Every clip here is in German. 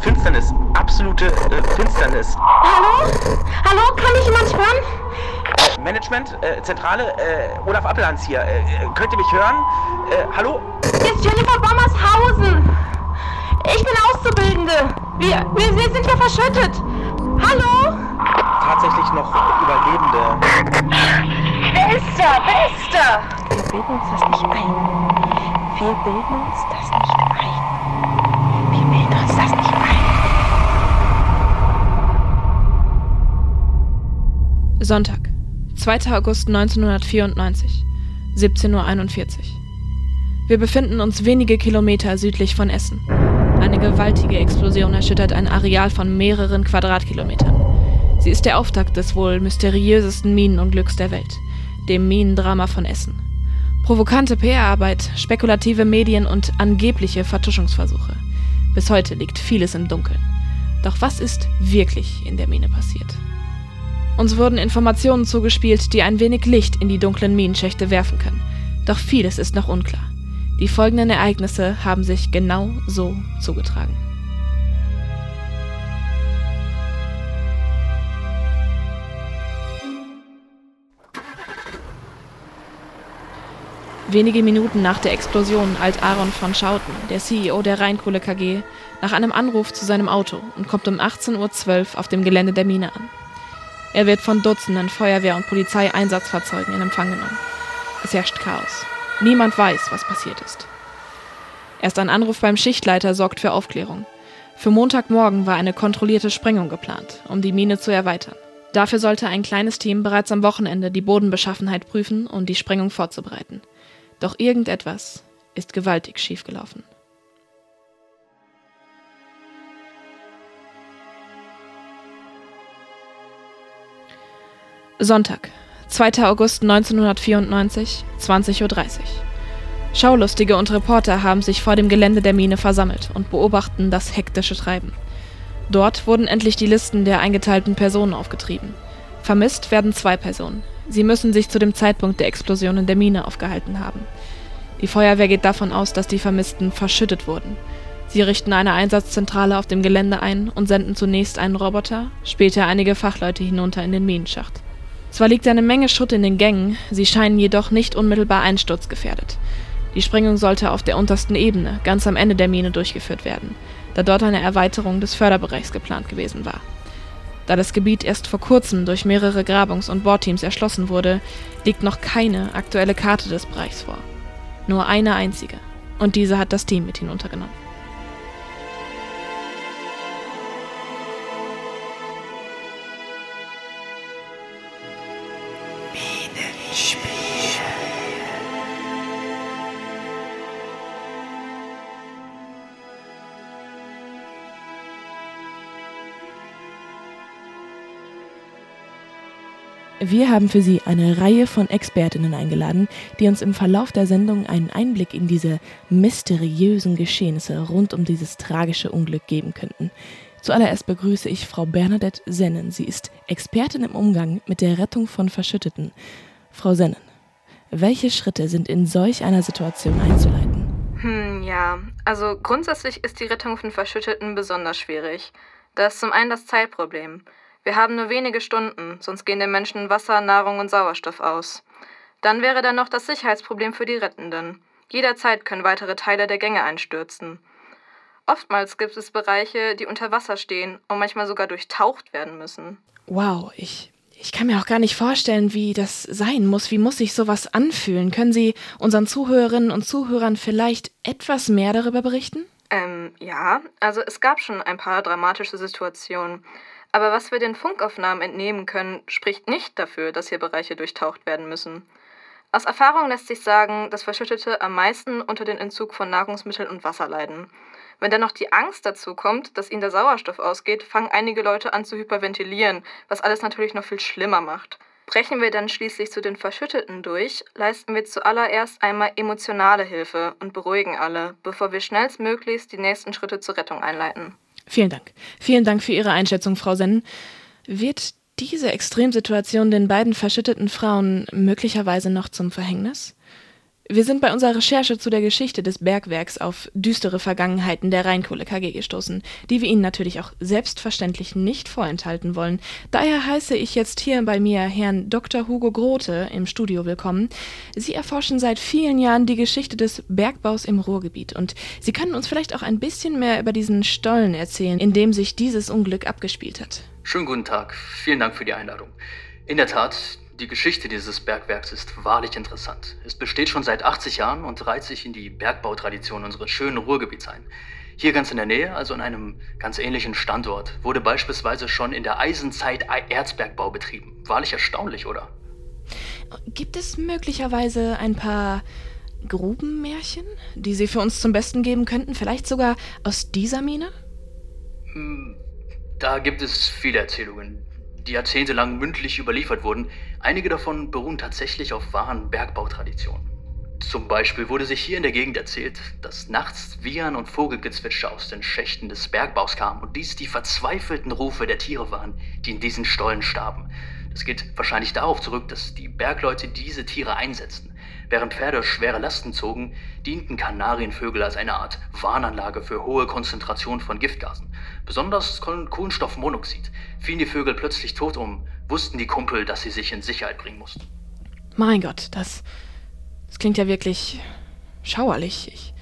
Finsternis, absolute äh, Finsternis. Hallo? Hallo, kann mich jemand hören? Äh, Management, äh, Zentrale, äh, Olaf Appelhans hier. Äh, könnt ihr mich hören? Hallo? Hier ist Jennifer Bommershausen. Ich bin Auszubildende. Wir, wir, wir sind hier verschüttet. Hallo? Tatsächlich noch Überlebende. Wer ist da? Wer ist da? Wir bilden uns das nicht ein. Wir bilden uns das nicht ein. Sonntag, 2. August 1994, 17.41 Uhr. Wir befinden uns wenige Kilometer südlich von Essen. Eine gewaltige Explosion erschüttert ein Areal von mehreren Quadratkilometern. Sie ist der Auftakt des wohl mysteriösesten Minenunglücks der Welt, dem Minendrama von Essen. Provokante PR-Arbeit, spekulative Medien und angebliche Vertuschungsversuche. Bis heute liegt vieles im Dunkeln. Doch was ist wirklich in der Mine passiert? Uns wurden Informationen zugespielt, die ein wenig Licht in die dunklen Minenschächte werfen können. Doch vieles ist noch unklar. Die folgenden Ereignisse haben sich genau so zugetragen. Wenige Minuten nach der Explosion eilt Aaron von Schouten, der CEO der Rheinkohle KG, nach einem Anruf zu seinem Auto und kommt um 18.12 Uhr auf dem Gelände der Mine an. Er wird von Dutzenden Feuerwehr- und Polizeieinsatzfahrzeugen in Empfang genommen. Es herrscht Chaos. Niemand weiß, was passiert ist. Erst ein Anruf beim Schichtleiter sorgt für Aufklärung. Für Montagmorgen war eine kontrollierte Sprengung geplant, um die Mine zu erweitern. Dafür sollte ein kleines Team bereits am Wochenende die Bodenbeschaffenheit prüfen, um die Sprengung vorzubereiten. Doch irgendetwas ist gewaltig schiefgelaufen. Sonntag, 2. August 1994, 20.30 Uhr. Schaulustige und Reporter haben sich vor dem Gelände der Mine versammelt und beobachten das hektische Treiben. Dort wurden endlich die Listen der eingeteilten Personen aufgetrieben. Vermisst werden zwei Personen. Sie müssen sich zu dem Zeitpunkt der Explosion in der Mine aufgehalten haben. Die Feuerwehr geht davon aus, dass die Vermissten verschüttet wurden. Sie richten eine Einsatzzentrale auf dem Gelände ein und senden zunächst einen Roboter, später einige Fachleute hinunter in den Minenschacht. Zwar liegt eine Menge Schutt in den Gängen, sie scheinen jedoch nicht unmittelbar einsturzgefährdet. Die Sprengung sollte auf der untersten Ebene, ganz am Ende der Mine durchgeführt werden, da dort eine Erweiterung des Förderbereichs geplant gewesen war. Da das Gebiet erst vor kurzem durch mehrere Grabungs- und Bohrteams erschlossen wurde, liegt noch keine aktuelle Karte des Bereichs vor. Nur eine einzige. Und diese hat das Team mit hinuntergenommen. Wir haben für Sie eine Reihe von Expertinnen eingeladen, die uns im Verlauf der Sendung einen Einblick in diese mysteriösen Geschehnisse rund um dieses tragische Unglück geben könnten. Zuallererst begrüße ich Frau Bernadette Sennen. Sie ist Expertin im Umgang mit der Rettung von Verschütteten. Frau Sennen, welche Schritte sind in solch einer Situation einzuleiten? Hm, ja. Also grundsätzlich ist die Rettung von Verschütteten besonders schwierig. Da ist zum einen das Zeitproblem. Wir haben nur wenige Stunden, sonst gehen den Menschen Wasser, Nahrung und Sauerstoff aus. Dann wäre da noch das Sicherheitsproblem für die Rettenden. Jederzeit können weitere Teile der Gänge einstürzen. Oftmals gibt es Bereiche, die unter Wasser stehen und manchmal sogar durchtaucht werden müssen. Wow, ich, ich kann mir auch gar nicht vorstellen, wie das sein muss. Wie muss sich sowas anfühlen? Können Sie unseren Zuhörerinnen und Zuhörern vielleicht etwas mehr darüber berichten? Ähm, ja, also es gab schon ein paar dramatische Situationen. Aber was wir den Funkaufnahmen entnehmen können, spricht nicht dafür, dass hier Bereiche durchtaucht werden müssen. Aus Erfahrung lässt sich sagen, dass Verschüttete am meisten unter den Entzug von Nahrungsmitteln und Wasser leiden. Wenn dann noch die Angst dazu kommt, dass ihnen der Sauerstoff ausgeht, fangen einige Leute an zu hyperventilieren, was alles natürlich noch viel schlimmer macht. Brechen wir dann schließlich zu den Verschütteten durch, leisten wir zuallererst einmal emotionale Hilfe und beruhigen alle, bevor wir schnellstmöglichst die nächsten Schritte zur Rettung einleiten. Vielen Dank. Vielen Dank für Ihre Einschätzung, Frau Sennen. Wird diese Extremsituation den beiden verschütteten Frauen möglicherweise noch zum Verhängnis? Wir sind bei unserer Recherche zu der Geschichte des Bergwerks auf düstere Vergangenheiten der Rheinkohle KG gestoßen, die wir Ihnen natürlich auch selbstverständlich nicht vorenthalten wollen. Daher heiße ich jetzt hier bei mir Herrn Dr. Hugo Grote im Studio willkommen. Sie erforschen seit vielen Jahren die Geschichte des Bergbaus im Ruhrgebiet und Sie können uns vielleicht auch ein bisschen mehr über diesen Stollen erzählen, in dem sich dieses Unglück abgespielt hat. Schönen guten Tag. Vielen Dank für die Einladung. In der Tat, die Geschichte dieses Bergwerks ist wahrlich interessant. Es besteht schon seit 80 Jahren und reiht sich in die Bergbautradition unseres schönen Ruhrgebiets ein. Hier ganz in der Nähe, also an einem ganz ähnlichen Standort, wurde beispielsweise schon in der Eisenzeit Erzbergbau betrieben. Wahrlich erstaunlich, oder? Gibt es möglicherweise ein paar Grubenmärchen, die Sie für uns zum Besten geben könnten? Vielleicht sogar aus dieser Mine? Hm, da gibt es viele Erzählungen, die jahrzehntelang mündlich überliefert wurden. Einige davon beruhen tatsächlich auf wahren Bergbautraditionen. Zum Beispiel wurde sich hier in der Gegend erzählt, dass nachts Wiehern und Vogelgezwitscher aus den Schächten des Bergbaus kamen und dies die verzweifelten Rufe der Tiere waren, die in diesen Stollen starben. Das geht wahrscheinlich darauf zurück, dass die Bergleute diese Tiere einsetzten. Während Pferde schwere Lasten zogen, dienten Kanarienvögel als eine Art Warnanlage für hohe Konzentrationen von Giftgasen. Besonders Kohlenstoffmonoxid. Fielen die Vögel plötzlich tot um, wussten die Kumpel, dass sie sich in Sicherheit bringen mussten. Mein Gott, das, das klingt ja wirklich schauerlich. Ich,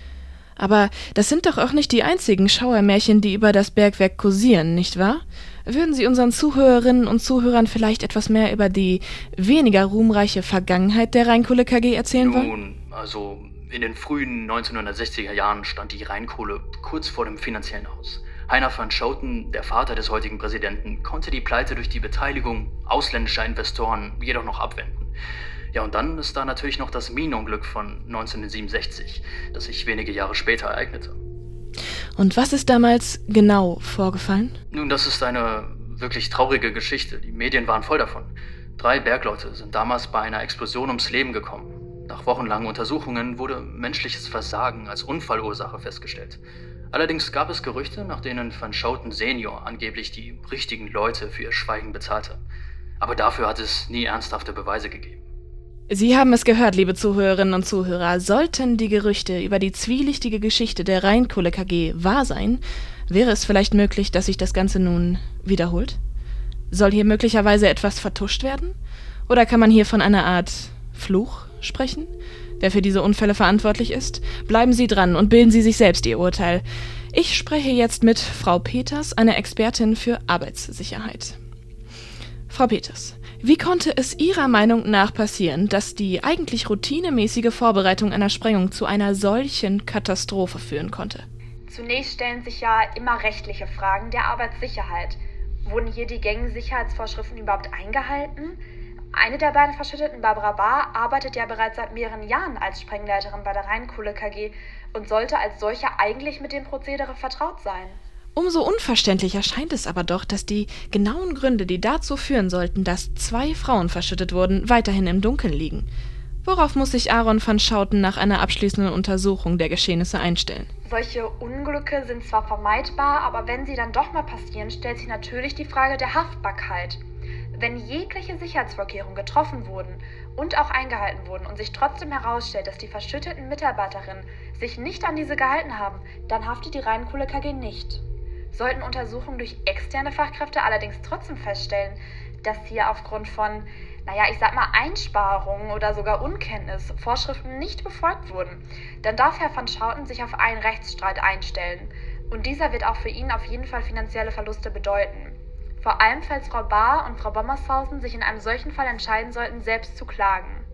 aber das sind doch auch nicht die einzigen Schauermärchen, die über das Bergwerk kursieren, nicht wahr? Würden Sie unseren Zuhörerinnen und Zuhörern vielleicht etwas mehr über die weniger ruhmreiche Vergangenheit der Rheinkohle KG erzählen wollen? Nun, also in den frühen 1960er Jahren stand die Rheinkohle kurz vor dem finanziellen Aus. Heiner van Schouten, der Vater des heutigen Präsidenten, konnte die Pleite durch die Beteiligung ausländischer Investoren jedoch noch abwenden. Ja, und dann ist da natürlich noch das Minenunglück von 1967, das sich wenige Jahre später ereignete. Und was ist damals genau vorgefallen? Nun, das ist eine wirklich traurige Geschichte. Die Medien waren voll davon. Drei Bergleute sind damals bei einer Explosion ums Leben gekommen. Nach wochenlangen Untersuchungen wurde menschliches Versagen als Unfallursache festgestellt. Allerdings gab es Gerüchte, nach denen Van Schouten Senior angeblich die richtigen Leute für ihr Schweigen bezahlte. Aber dafür hat es nie ernsthafte Beweise gegeben. Sie haben es gehört, liebe Zuhörerinnen und Zuhörer. Sollten die Gerüchte über die zwielichtige Geschichte der Rheinkohle KG wahr sein, wäre es vielleicht möglich, dass sich das Ganze nun wiederholt? Soll hier möglicherweise etwas vertuscht werden? Oder kann man hier von einer Art Fluch sprechen, der für diese Unfälle verantwortlich ist? Bleiben Sie dran und bilden Sie sich selbst Ihr Urteil. Ich spreche jetzt mit Frau Peters, einer Expertin für Arbeitssicherheit. Frau Peters, wie konnte es Ihrer Meinung nach passieren, dass die eigentlich routinemäßige Vorbereitung einer Sprengung zu einer solchen Katastrophe führen konnte? Zunächst stellen sich ja immer rechtliche Fragen der Arbeitssicherheit. Wurden hier die gängigen Sicherheitsvorschriften überhaupt eingehalten? Eine der beiden Verschütteten, Barbara Bahr, arbeitet ja bereits seit mehreren Jahren als Sprengleiterin bei der Rheinkohle KG und sollte als solche eigentlich mit dem Prozedere vertraut sein. Umso unverständlicher scheint es aber doch, dass die genauen Gründe, die dazu führen sollten, dass zwei Frauen verschüttet wurden, weiterhin im Dunkeln liegen. Worauf muss sich Aaron van Schouten nach einer abschließenden Untersuchung der Geschehnisse einstellen? Solche Unglücke sind zwar vermeidbar, aber wenn sie dann doch mal passieren, stellt sich natürlich die Frage der Haftbarkeit. Wenn jegliche Sicherheitsvorkehrungen getroffen wurden und auch eingehalten wurden und sich trotzdem herausstellt, dass die verschütteten Mitarbeiterinnen sich nicht an diese gehalten haben, dann haftet die Rheinkohle KG nicht. Sollten Untersuchungen durch externe Fachkräfte allerdings trotzdem feststellen, dass hier aufgrund von, naja, ich sag mal Einsparungen oder sogar Unkenntnis Vorschriften nicht befolgt wurden, dann darf Herr van Schouten sich auf einen Rechtsstreit einstellen. Und dieser wird auch für ihn auf jeden Fall finanzielle Verluste bedeuten. Vor allem, falls Frau Bahr und Frau Bommershausen sich in einem solchen Fall entscheiden sollten, selbst zu klagen.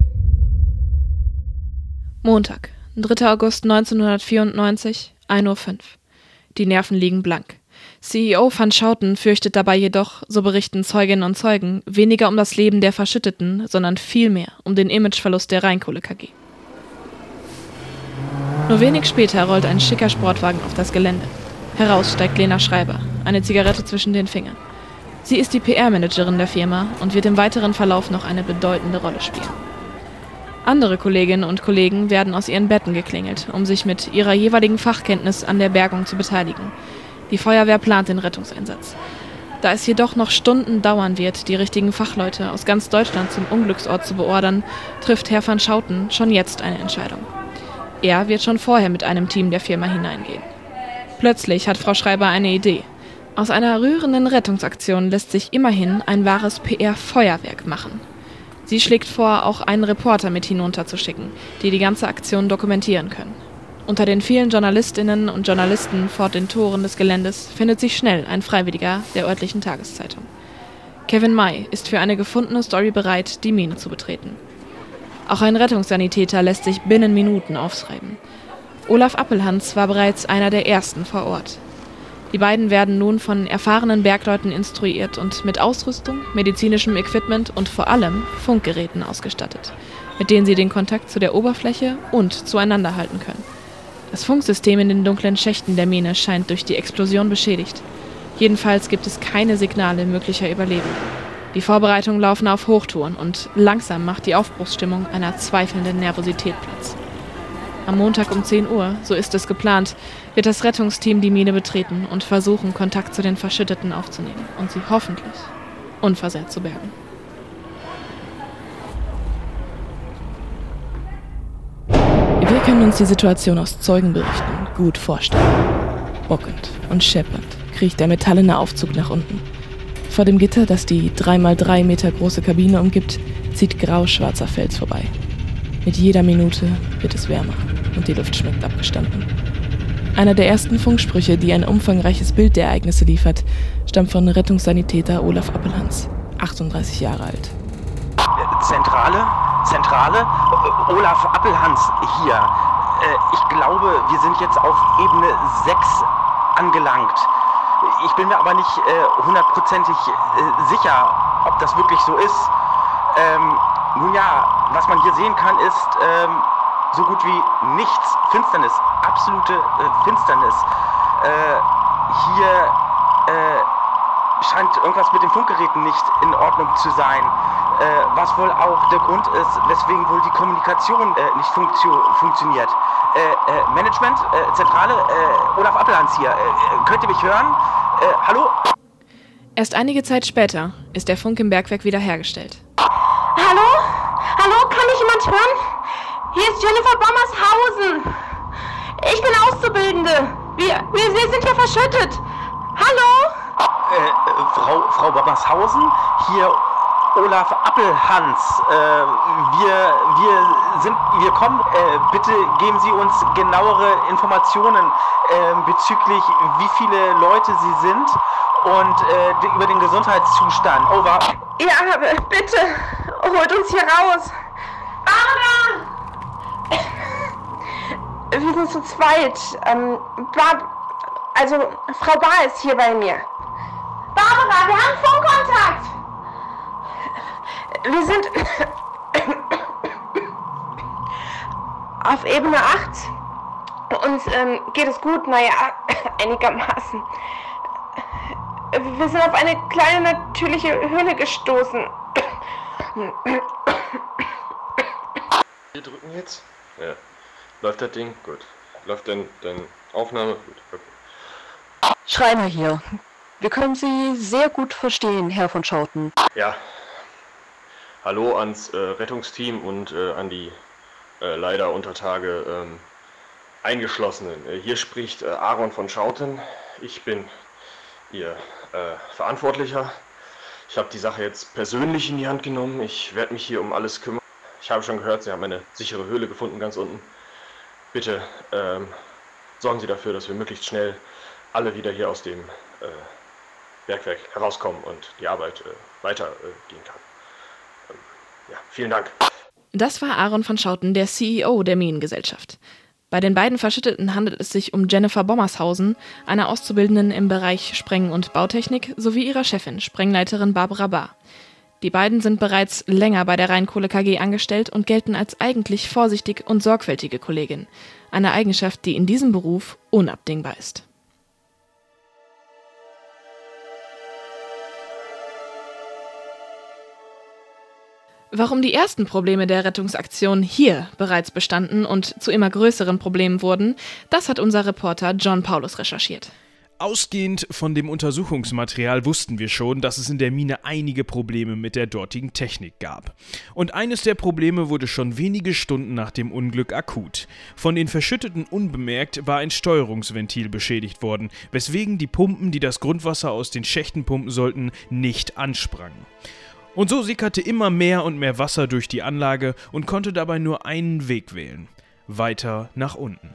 Montag, 3. August 1994, 1.05 Uhr. Die Nerven liegen blank. CEO van Schouten fürchtet dabei jedoch, so berichten Zeuginnen und Zeugen, weniger um das Leben der Verschütteten, sondern vielmehr um den Imageverlust der Rheinkohle KG. Nur wenig später rollt ein schicker Sportwagen auf das Gelände. Heraus steigt Lena Schreiber, eine Zigarette zwischen den Fingern. Sie ist die PR-Managerin der Firma und wird im weiteren Verlauf noch eine bedeutende Rolle spielen. Andere Kolleginnen und Kollegen werden aus ihren Betten geklingelt, um sich mit ihrer jeweiligen Fachkenntnis an der Bergung zu beteiligen. Die Feuerwehr plant den Rettungseinsatz. Da es jedoch noch Stunden dauern wird, die richtigen Fachleute aus ganz Deutschland zum Unglücksort zu beordern, trifft Herr van Schouten schon jetzt eine Entscheidung. Er wird schon vorher mit einem Team der Firma hineingehen. Plötzlich hat Frau Schreiber eine Idee. Aus einer rührenden Rettungsaktion lässt sich immerhin ein wahres PR-Feuerwerk machen. Sie schlägt vor, auch einen Reporter mit hinunterzuschicken, die die ganze Aktion dokumentieren können. Unter den vielen Journalistinnen und Journalisten vor den Toren des Geländes findet sich schnell ein Freiwilliger der örtlichen Tageszeitung. Kevin May ist für eine gefundene Story bereit, die Mine zu betreten. Auch ein Rettungssanitäter lässt sich binnen Minuten aufschreiben. Olaf Appelhans war bereits einer der ersten vor Ort. Die beiden werden nun von erfahrenen Bergleuten instruiert und mit Ausrüstung, medizinischem Equipment und vor allem Funkgeräten ausgestattet, mit denen sie den Kontakt zu der Oberfläche und zueinander halten können. Das Funksystem in den dunklen Schächten der Mine scheint durch die Explosion beschädigt. Jedenfalls gibt es keine Signale möglicher Überleben. Die Vorbereitungen laufen auf Hochtouren und langsam macht die Aufbruchsstimmung einer zweifelnden Nervosität Platz. Am Montag um 10 Uhr, so ist es geplant, wird das Rettungsteam die Mine betreten und versuchen, Kontakt zu den Verschütteten aufzunehmen und sie hoffentlich unversehrt zu bergen. Können uns die Situation aus Zeugenberichten gut vorstellen. Bockend und scheppernd kriecht der metallene Aufzug nach unten. Vor dem Gitter, das die 3x3 Meter große Kabine umgibt, zieht grau-schwarzer Fels vorbei. Mit jeder Minute wird es wärmer und die Luft schmeckt abgestanden. Einer der ersten Funksprüche, die ein umfangreiches Bild der Ereignisse liefert, stammt von Rettungssanitäter Olaf Appelhans, 38 Jahre alt. Zentrale? Zentrale? Olaf Appelhans hier. Äh, ich glaube, wir sind jetzt auf Ebene 6 angelangt. Ich bin mir aber nicht äh, hundertprozentig äh, sicher, ob das wirklich so ist. Ähm, nun ja, was man hier sehen kann, ist ähm, so gut wie nichts. Finsternis, absolute äh, Finsternis. Äh, hier äh, scheint irgendwas mit den Funkgeräten nicht in Ordnung zu sein. Was wohl auch der Grund ist, weswegen wohl die Kommunikation nicht funktio funktioniert. Äh, Management, Zentrale, Olaf Appelhans hier. könnt ihr mich hören? hallo? Erst einige Zeit später ist der Funk im Bergwerk wiederhergestellt. Hallo? Hallo, kann mich jemand hören? Hier ist Jennifer Bommershausen. Ich bin Auszubildende. Wir, wir, wir sind hier verschüttet. Hallo? Äh, Frau, Frau Bommershausen, hier Olaf Appelhans. Äh, wir, wir, sind, wir kommen. Äh, bitte geben Sie uns genauere Informationen äh, bezüglich, wie viele Leute Sie sind und äh, über den Gesundheitszustand. Over. Ja, bitte. Holt uns hier raus. Barbara! Wir sind zu zweit. Ähm, Bar also, Frau Bar ist hier bei mir. Barbara, wir haben Funkkontakt! Wir sind auf Ebene 8. Uns ähm, geht es gut, naja, einigermaßen. Wir sind auf eine kleine natürliche Höhle gestoßen. Wir drücken jetzt? Ja. Läuft das Ding? Gut. Läuft denn deine Aufnahme? Gut. Okay. Schreiner hier. Wir können Sie sehr gut verstehen, Herr von Schauten. Ja. Hallo ans äh, Rettungsteam und äh, an die äh, leider unter Tage ähm, Eingeschlossenen. Äh, hier spricht äh, Aaron von Schauten. Ich bin Ihr äh, Verantwortlicher. Ich habe die Sache jetzt persönlich in die Hand genommen. Ich werde mich hier um alles kümmern. Ich habe schon gehört, Sie haben eine sichere Höhle gefunden ganz unten. Bitte ähm, sorgen Sie dafür, dass wir möglichst schnell alle wieder hier aus dem Bergwerk herauskommen und die Arbeit weitergehen kann. Ja, vielen Dank. Das war Aaron von Schauten, der CEO der Minengesellschaft. Bei den beiden Verschütteten handelt es sich um Jennifer Bommershausen, eine Auszubildenden im Bereich Spreng- und Bautechnik, sowie ihrer Chefin, Sprengleiterin Barbara Bahr. Die beiden sind bereits länger bei der Rheinkohle KG angestellt und gelten als eigentlich vorsichtig und sorgfältige Kollegin. Eine Eigenschaft, die in diesem Beruf unabdingbar ist. Warum die ersten Probleme der Rettungsaktion hier bereits bestanden und zu immer größeren Problemen wurden, das hat unser Reporter John Paulus recherchiert. Ausgehend von dem Untersuchungsmaterial wussten wir schon, dass es in der Mine einige Probleme mit der dortigen Technik gab. Und eines der Probleme wurde schon wenige Stunden nach dem Unglück akut. Von den Verschütteten unbemerkt war ein Steuerungsventil beschädigt worden, weswegen die Pumpen, die das Grundwasser aus den Schächten pumpen sollten, nicht ansprangen. Und so sickerte immer mehr und mehr Wasser durch die Anlage und konnte dabei nur einen Weg wählen. Weiter nach unten.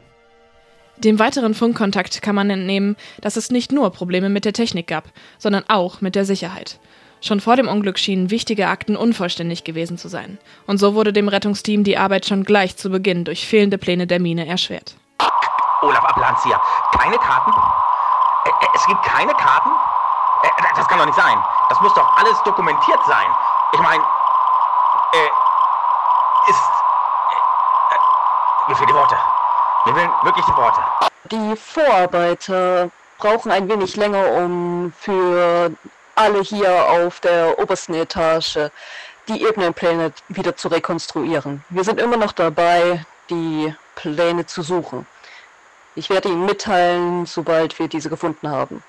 Dem weiteren Funkkontakt kann man entnehmen, dass es nicht nur Probleme mit der Technik gab, sondern auch mit der Sicherheit. Schon vor dem Unglück schienen wichtige Akten unvollständig gewesen zu sein. Und so wurde dem Rettungsteam die Arbeit schon gleich zu Beginn durch fehlende Pläne der Mine erschwert. Olaf Ablanzia, keine Karten? Es gibt keine Karten? Das kann doch nicht sein. Das muss doch alles dokumentiert sein. Ich meine, äh, ist. Äh, mir fehlen die Worte. Mir fehlen wirklich die Worte. Die Vorarbeiter brauchen ein wenig länger, um für alle hier auf der obersten Etage die Ebenenpläne wieder zu rekonstruieren. Wir sind immer noch dabei, die Pläne zu suchen. Ich werde Ihnen mitteilen, sobald wir diese gefunden haben.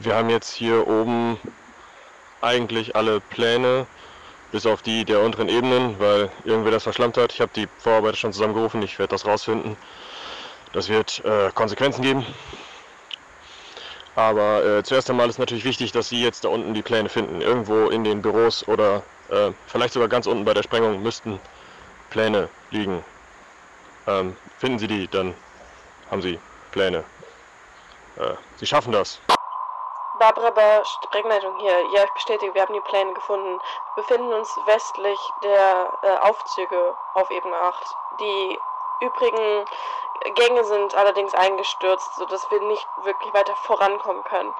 Wir haben jetzt hier oben eigentlich alle Pläne, bis auf die der unteren Ebenen, weil irgendwer das verschlammt hat. Ich habe die Vorarbeiter schon zusammengerufen, ich werde das rausfinden. Das wird äh, Konsequenzen geben. Aber äh, zuerst einmal ist natürlich wichtig, dass Sie jetzt da unten die Pläne finden. Irgendwo in den Büros oder äh, vielleicht sogar ganz unten bei der Sprengung müssten Pläne liegen. Ähm, finden Sie die, dann haben Sie Pläne. Äh, Sie schaffen das. Barbara bei Sprengleitung hier. Ja, ich bestätige, wir haben die Pläne gefunden. Wir befinden uns westlich der äh, Aufzüge auf Ebene 8. Die übrigen Gänge sind allerdings eingestürzt, sodass wir nicht wirklich weiter vorankommen können.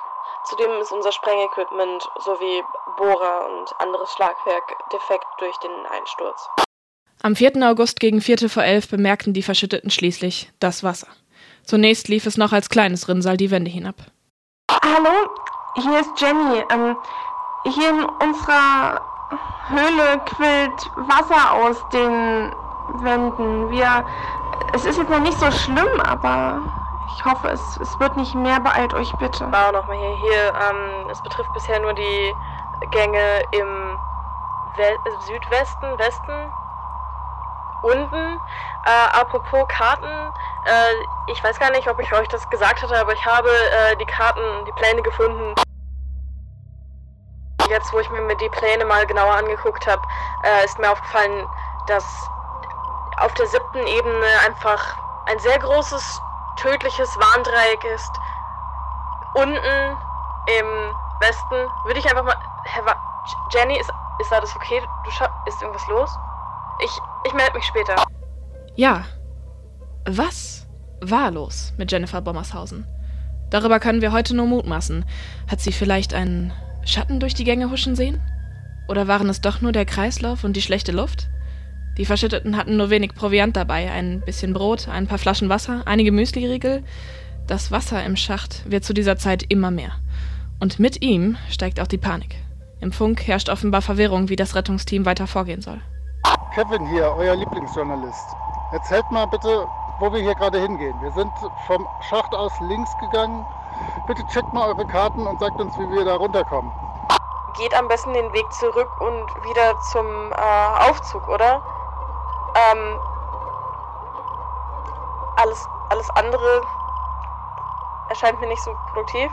Zudem ist unser Sprengequipment sowie Bohrer und anderes Schlagwerk defekt durch den Einsturz. Am 4. August gegen Viertel vor elf bemerkten die Verschütteten schließlich das Wasser. Zunächst lief es noch als kleines Rinnsal die Wände hinab. Hallo, hier ist Jenny. Ähm, hier in unserer Höhle quillt Wasser aus den Wänden. Wir, es ist jetzt noch nicht so schlimm, aber ich hoffe, es, es wird nicht mehr. Beeilt euch bitte. Bau nochmal hier. Hier, ähm, es betrifft bisher nur die Gänge im We Südwesten, Westen, unten. Äh, apropos Karten, äh, ich weiß gar nicht, ob ich euch das gesagt hatte, aber ich habe äh, die Karten, die Pläne gefunden. Jetzt, wo ich mir die Pläne mal genauer angeguckt habe, äh, ist mir aufgefallen, dass auf der siebten Ebene einfach ein sehr großes, tödliches Warndreieck ist. Unten im Westen würde ich einfach mal. Herr Wa Jenny, ist, ist alles okay? Du ist irgendwas los? Ich, ich melde mich später. Ja. Was war los mit Jennifer Bommershausen? Darüber können wir heute nur mutmaßen. Hat sie vielleicht einen Schatten durch die Gänge huschen sehen? Oder waren es doch nur der Kreislauf und die schlechte Luft? Die Verschütteten hatten nur wenig Proviant dabei, ein bisschen Brot, ein paar Flaschen Wasser, einige Müsliriegel. Das Wasser im Schacht wird zu dieser Zeit immer mehr. Und mit ihm steigt auch die Panik. Im Funk herrscht offenbar Verwirrung, wie das Rettungsteam weiter vorgehen soll. Kevin hier, euer Lieblingsjournalist. Erzählt mal bitte, wo wir hier gerade hingehen. Wir sind vom Schacht aus links gegangen. Bitte checkt mal eure Karten und sagt uns, wie wir da runterkommen. Geht am besten den Weg zurück und wieder zum äh, Aufzug, oder? Ähm, alles, alles andere erscheint mir nicht so produktiv.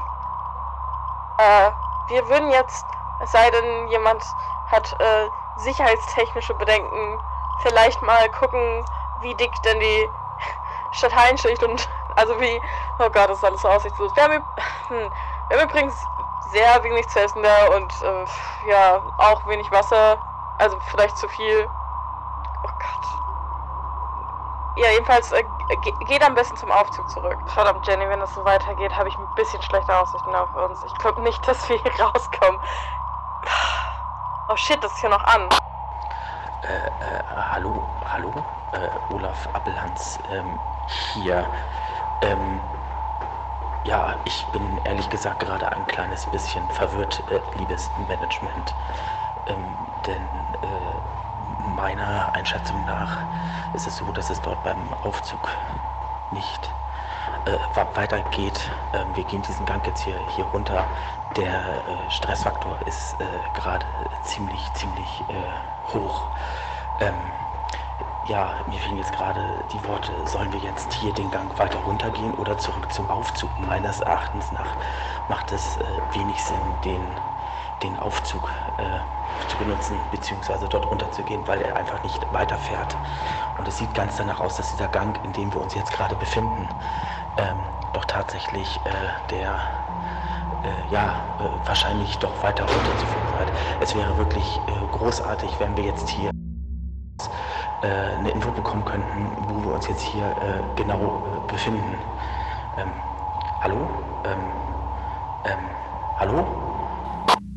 Äh, wir würden jetzt, es sei denn, jemand hat äh, sicherheitstechnische Bedenken, vielleicht mal gucken, wie dick denn die Stadtteilen-Schicht und also wie, oh Gott, das ist alles so aussichtslos. Wir haben, hm, wir haben übrigens sehr wenig zu essen da und äh, ja, auch wenig Wasser, also vielleicht zu viel. Oh Gott. Ja, jedenfalls äh, geht am besten zum Aufzug zurück. Verdammt, Jenny, wenn das so weitergeht, habe ich ein bisschen schlechte Aussichten auf uns. Ich glaube nicht, dass wir hier rauskommen. Oh shit, das ist hier noch an. Äh, äh, hallo, hallo? Äh, Olaf Appelhans, ähm, hier. Ähm, ja, ich bin ehrlich gesagt gerade ein kleines bisschen verwirrt, äh, liebes Management. Ähm, denn äh, meiner Einschätzung nach ist es so, dass es dort beim Aufzug nicht äh, weitergeht. Ähm, wir gehen diesen Gang jetzt hier, hier runter. Der äh, Stressfaktor ist äh, gerade ziemlich, ziemlich äh, hoch. Ähm, ja, mir fehlen jetzt gerade die Worte, sollen wir jetzt hier den Gang weiter runtergehen oder zurück zum Aufzug? Meines Erachtens nach macht es äh, wenig Sinn, den, den Aufzug äh, zu benutzen, beziehungsweise dort runterzugehen, weil er einfach nicht weiterfährt. Und es sieht ganz danach aus, dass dieser Gang, in dem wir uns jetzt gerade befinden, ähm, doch tatsächlich äh, der äh, ja, äh, wahrscheinlich doch weiter runterzuführen seid. Es wäre wirklich äh, großartig, wenn wir jetzt hier äh, eine Info bekommen könnten, wo wir uns jetzt hier äh, genau äh, befinden. Ähm, hallo? Ähm, ähm, hallo?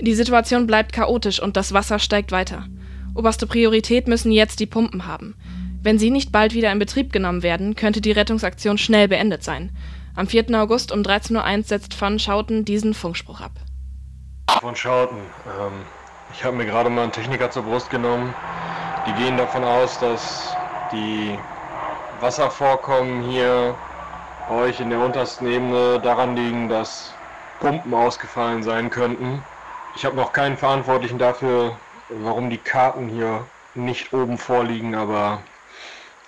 Die Situation bleibt chaotisch und das Wasser steigt weiter. Oberste Priorität müssen jetzt die Pumpen haben. Wenn sie nicht bald wieder in Betrieb genommen werden, könnte die Rettungsaktion schnell beendet sein. Am 4. August um 13.01 Uhr setzt von Schauten diesen Funkspruch ab. Von Schauten, ähm, ich habe mir gerade mal einen Techniker zur Brust genommen. Die gehen davon aus, dass die Wasservorkommen hier bei euch in der untersten Ebene daran liegen, dass Pumpen ausgefallen sein könnten. Ich habe noch keinen Verantwortlichen dafür, warum die Karten hier nicht oben vorliegen, aber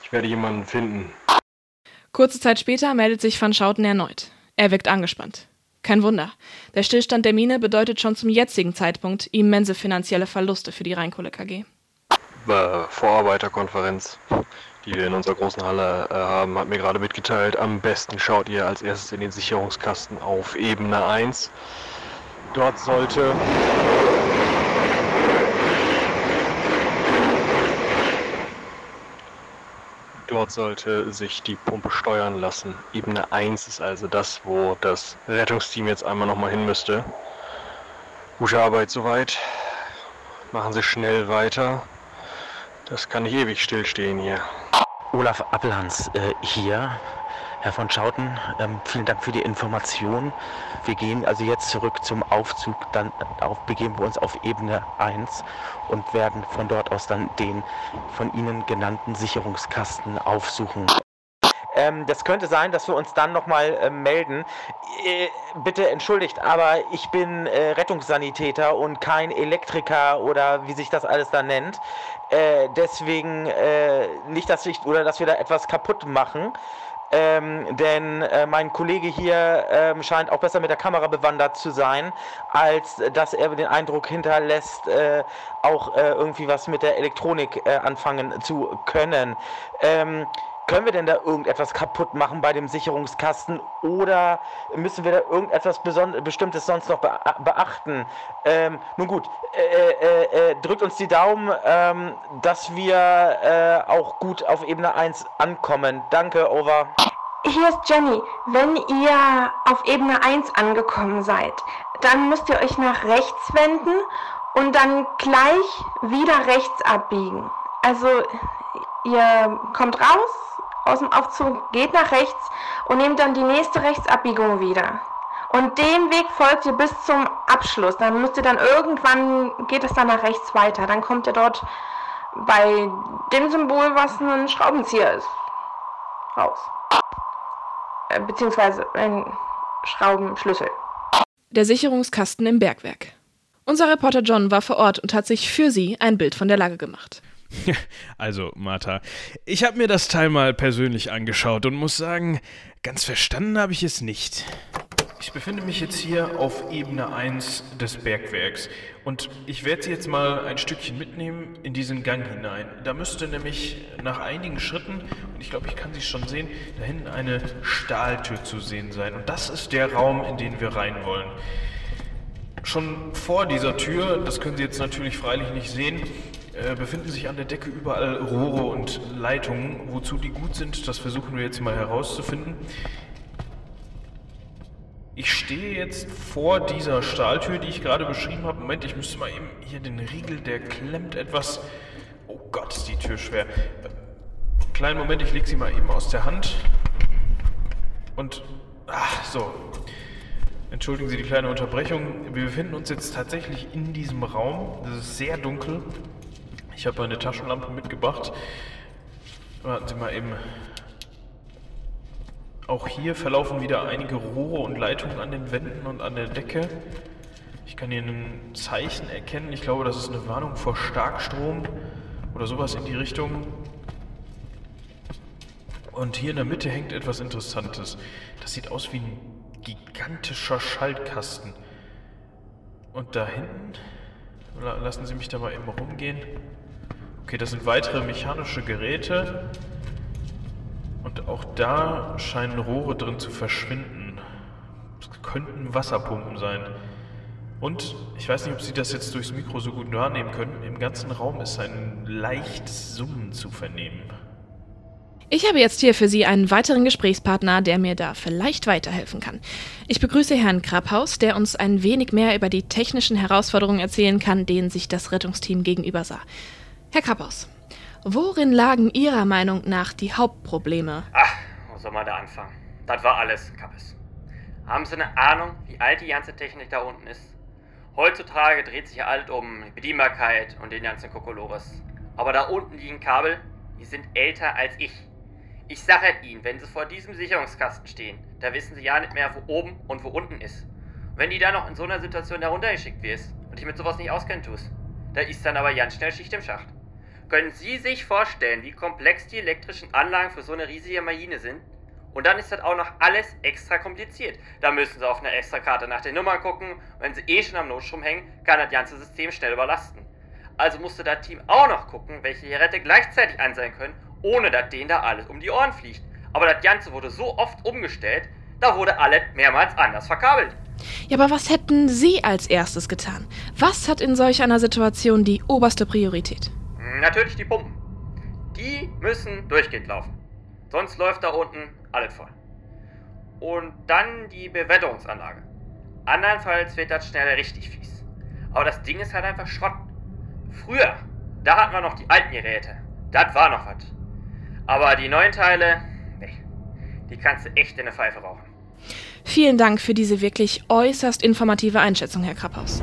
ich werde jemanden finden. Kurze Zeit später meldet sich Van Schouten erneut. Er wirkt angespannt. Kein Wunder. Der Stillstand der Mine bedeutet schon zum jetzigen Zeitpunkt immense finanzielle Verluste für die Rheinkohle KG. Äh, Vorarbeiterkonferenz, die wir in unserer großen Halle äh, haben, hat mir gerade mitgeteilt, am besten schaut ihr als erstes in den Sicherungskasten auf Ebene 1. Dort sollte Dort sollte sich die Pumpe steuern lassen. Ebene 1 ist also das, wo das Rettungsteam jetzt einmal nochmal hin müsste. Gute Arbeit soweit. Machen Sie schnell weiter. Das kann nicht ewig stillstehen hier. Olaf Appelhans äh, hier. Herr von Schauten, ähm, vielen Dank für die Information. Wir gehen also jetzt zurück zum Aufzug, dann auf, begeben wir uns auf Ebene 1 und werden von dort aus dann den von Ihnen genannten Sicherungskasten aufsuchen. Ähm, das könnte sein, dass wir uns dann nochmal äh, melden. Äh, bitte entschuldigt, aber ich bin äh, Rettungssanitäter und kein Elektriker oder wie sich das alles da nennt. Äh, deswegen äh, nicht, dass ich oder dass wir da etwas kaputt machen. Ähm, denn äh, mein Kollege hier ähm, scheint auch besser mit der Kamera bewandert zu sein, als dass er den Eindruck hinterlässt, äh, auch äh, irgendwie was mit der Elektronik äh, anfangen zu können. Ähm, können wir denn da irgendetwas kaputt machen bei dem Sicherungskasten oder müssen wir da irgendetwas Beson Bestimmtes sonst noch be beachten? Ähm, nun gut, äh, äh, äh, drückt uns die Daumen, ähm, dass wir äh, auch gut auf Ebene 1 ankommen. Danke, over. Hier ist Jenny. Wenn ihr auf Ebene 1 angekommen seid, dann müsst ihr euch nach rechts wenden und dann gleich wieder rechts abbiegen. Also ihr kommt raus aus dem Aufzug, geht nach rechts und nehmt dann die nächste Rechtsabbiegung wieder. Und dem Weg folgt ihr bis zum Abschluss. Dann müsst ihr dann irgendwann, geht es dann nach rechts weiter. Dann kommt ihr dort bei dem Symbol, was ein Schraubenzieher ist, raus. Äh, beziehungsweise ein Schraubenschlüssel. Der Sicherungskasten im Bergwerk. Unser Reporter John war vor Ort und hat sich für Sie ein Bild von der Lage gemacht. Also, Martha, ich habe mir das Teil mal persönlich angeschaut und muss sagen, ganz verstanden habe ich es nicht. Ich befinde mich jetzt hier auf Ebene 1 des Bergwerks und ich werde Sie jetzt mal ein Stückchen mitnehmen in diesen Gang hinein. Da müsste nämlich nach einigen Schritten, und ich glaube, ich kann Sie schon sehen, da hinten eine Stahltür zu sehen sein. Und das ist der Raum, in den wir rein wollen. Schon vor dieser Tür, das können Sie jetzt natürlich freilich nicht sehen, äh, befinden sich an der Decke überall Rohre und Leitungen. Wozu die gut sind, das versuchen wir jetzt mal herauszufinden. Ich stehe jetzt vor dieser Stahltür, die ich gerade beschrieben habe. Moment, ich müsste mal eben hier den Riegel, der klemmt etwas. Oh Gott, ist die Tür schwer. Kleinen Moment, ich lege sie mal eben aus der Hand. Und. Ach, so. Entschuldigen Sie die kleine Unterbrechung. Wir befinden uns jetzt tatsächlich in diesem Raum. Das ist sehr dunkel. Ich habe eine Taschenlampe mitgebracht. Warten Sie mal eben. auch hier verlaufen wieder einige Rohre und Leitungen an den Wänden und an der Decke. Ich kann hier ein Zeichen erkennen. Ich glaube, das ist eine Warnung vor Starkstrom oder sowas in die Richtung. Und hier in der Mitte hängt etwas Interessantes. Das sieht aus wie ein gigantischer Schaltkasten. Und da hinten, lassen Sie mich da mal eben rumgehen. Okay, das sind weitere mechanische Geräte. Und auch da scheinen Rohre drin zu verschwinden. Das könnten Wasserpumpen sein. Und ich weiß nicht, ob Sie das jetzt durchs Mikro so gut wahrnehmen können. Im ganzen Raum ist ein leichtes Summen zu vernehmen. Ich habe jetzt hier für Sie einen weiteren Gesprächspartner, der mir da vielleicht weiterhelfen kann. Ich begrüße Herrn Krabhaus, der uns ein wenig mehr über die technischen Herausforderungen erzählen kann, denen sich das Rettungsteam gegenüber sah. Herr Krabhaus, worin lagen Ihrer Meinung nach die Hauptprobleme? Ach, wo soll man da anfangen? Das war alles, Kappes. Haben Sie eine Ahnung, wie alt die ganze Technik da unten ist? Heutzutage dreht sich ja alles um Bedienbarkeit und den ganzen Kokolores. Aber da unten liegen Kabel, die sind älter als ich. Ich sage Ihnen, wenn Sie vor diesem Sicherungskasten stehen, da wissen Sie ja nicht mehr, wo oben und wo unten ist. Und wenn die da noch in so einer Situation heruntergeschickt wirst und dich mit sowas nicht auskennen tust, da ist dann aber ganz schnell Schicht im Schacht. Können Sie sich vorstellen, wie komplex die elektrischen Anlagen für so eine riesige Maschine sind? Und dann ist das auch noch alles extra kompliziert. Da müssen Sie auf einer Extrakarte nach den Nummern gucken. Wenn Sie eh schon am Notstrom hängen, kann das ganze System schnell überlasten. Also musste das Team auch noch gucken, welche Geräte gleichzeitig an sein können ohne dass denen da alles um die Ohren fliegt. Aber das Ganze wurde so oft umgestellt, da wurde alles mehrmals anders verkabelt. Ja, aber was hätten Sie als erstes getan? Was hat in solch einer Situation die oberste Priorität? Natürlich die Pumpen. Die müssen durchgehend laufen. Sonst läuft da unten alles voll. Und dann die Bewetterungsanlage. Andernfalls wird das schnell richtig fies. Aber das Ding ist halt einfach Schrott. Früher, da hatten wir noch die alten Geräte. Das war noch was. Aber die neuen Teile, nee, die kannst du echt in eine Pfeife rauchen. Vielen Dank für diese wirklich äußerst informative Einschätzung, Herr Krapphaus.